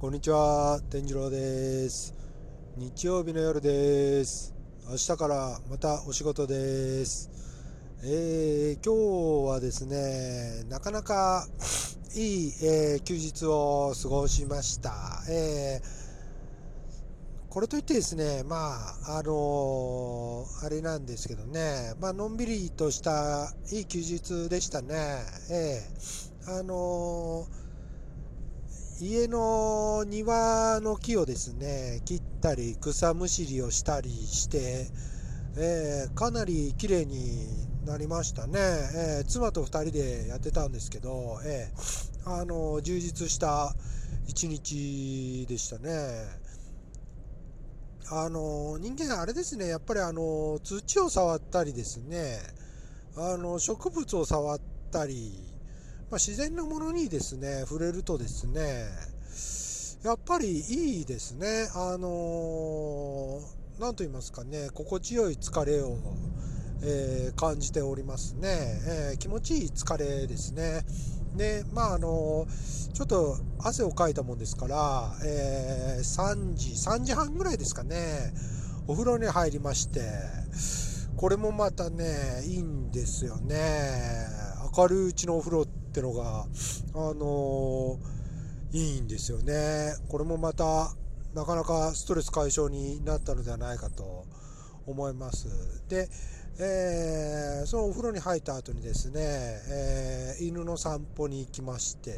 こんにちは、天次郎です。日曜日の夜です。明日からまたお仕事です。えー、今日はですね、なかなかいい、えー、休日を過ごしました。えー、これといってですね、まあ、あのー、あれなんですけどね、まあのんびりとしたいい休日でしたね。えー、あのー家の庭の木をですね切ったり草むしりをしたりして、えー、かなり綺麗になりましたね、えー、妻と2人でやってたんですけど、えー、あの充実した一日でしたね。あの人間あれですねやっぱりあの土を触ったりですねあの植物を触ったりま、自然のものにですね、触れるとですね、やっぱりいいですね。あのー、なんと言いますかね、心地よい疲れを、えー、感じておりますね、えー、気持ちいい疲れですね。で、まあ、あのちょっと汗をかいたもんですから、え、3時、3時半ぐらいですかね、お風呂に入りまして、これもまたね、いいんですよね。明るいうちのお風呂ってのが、あのー、いいんですよね。これもまた、なかなかストレス解消になったのではないかと思います。で、えー、そのお風呂に入った後にですね、えー、犬の散歩に行きまして、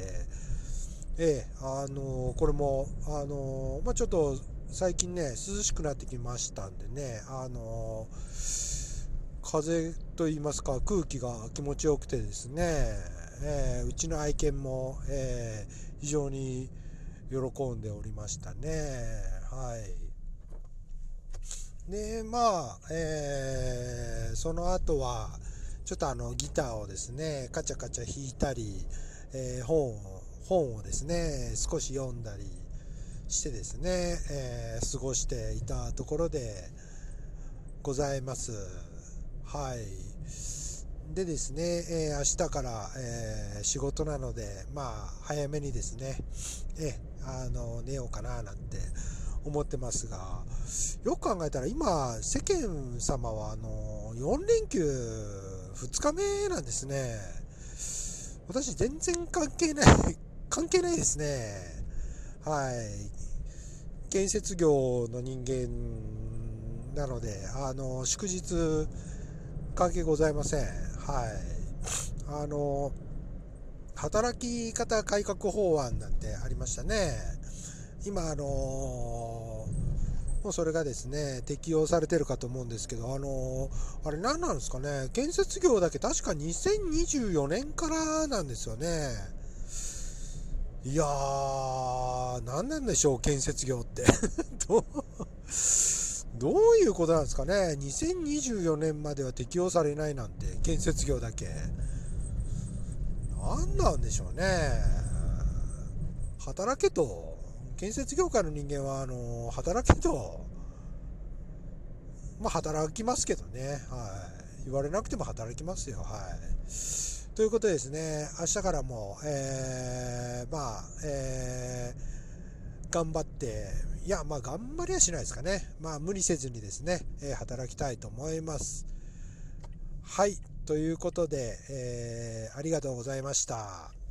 えー、あのこれも、あのまあ、ちょっと最近ね、涼しくなってきましたんでね、あの風と言いますか空気が気持ちよくてですね、えー、うちの愛犬も、えー、非常に喜んでおりましたね。はい。で、まあ、えー、その後は、ちょっとあのギターをですね、カチャカチャ弾いたり、えー、本を、本をですね、少し読んだりしてですね、えー、過ごしていたところでございます。はい。でですね、えー、明日から、えー、仕事なので、まあ、早めにですね、えー、あの、寝ようかななんて思ってますが、よく考えたら今、世間様は、あの、4連休2日目なんですね。私、全然関係ない、関係ないですね。はい。建設業の人間なので、あの、祝日、係ございません。はい。あの、働き方改革法案なんてありましたね。今、あのもうそれがですね、適用されてるかと思うんですけど、あのあれ何なんですかね、建設業だけ確か2024年からなんですよね。いやー、何なんでしょう、建設業って。どういうことなんですかね？2024年までは適用されないなんて建設業だけ。何なんでしょうね？働けと。建設業界の人間はあの働けと。まあ働きますけどね。はい。言われなくても働きますよ。はい。ということでですね明日からもえー、まあえー、頑張っていや、まあ、頑張りはしないですかね。まあ、無理せずにですね、えー、働きたいと思います。はい。ということで、えー、ありがとうございました。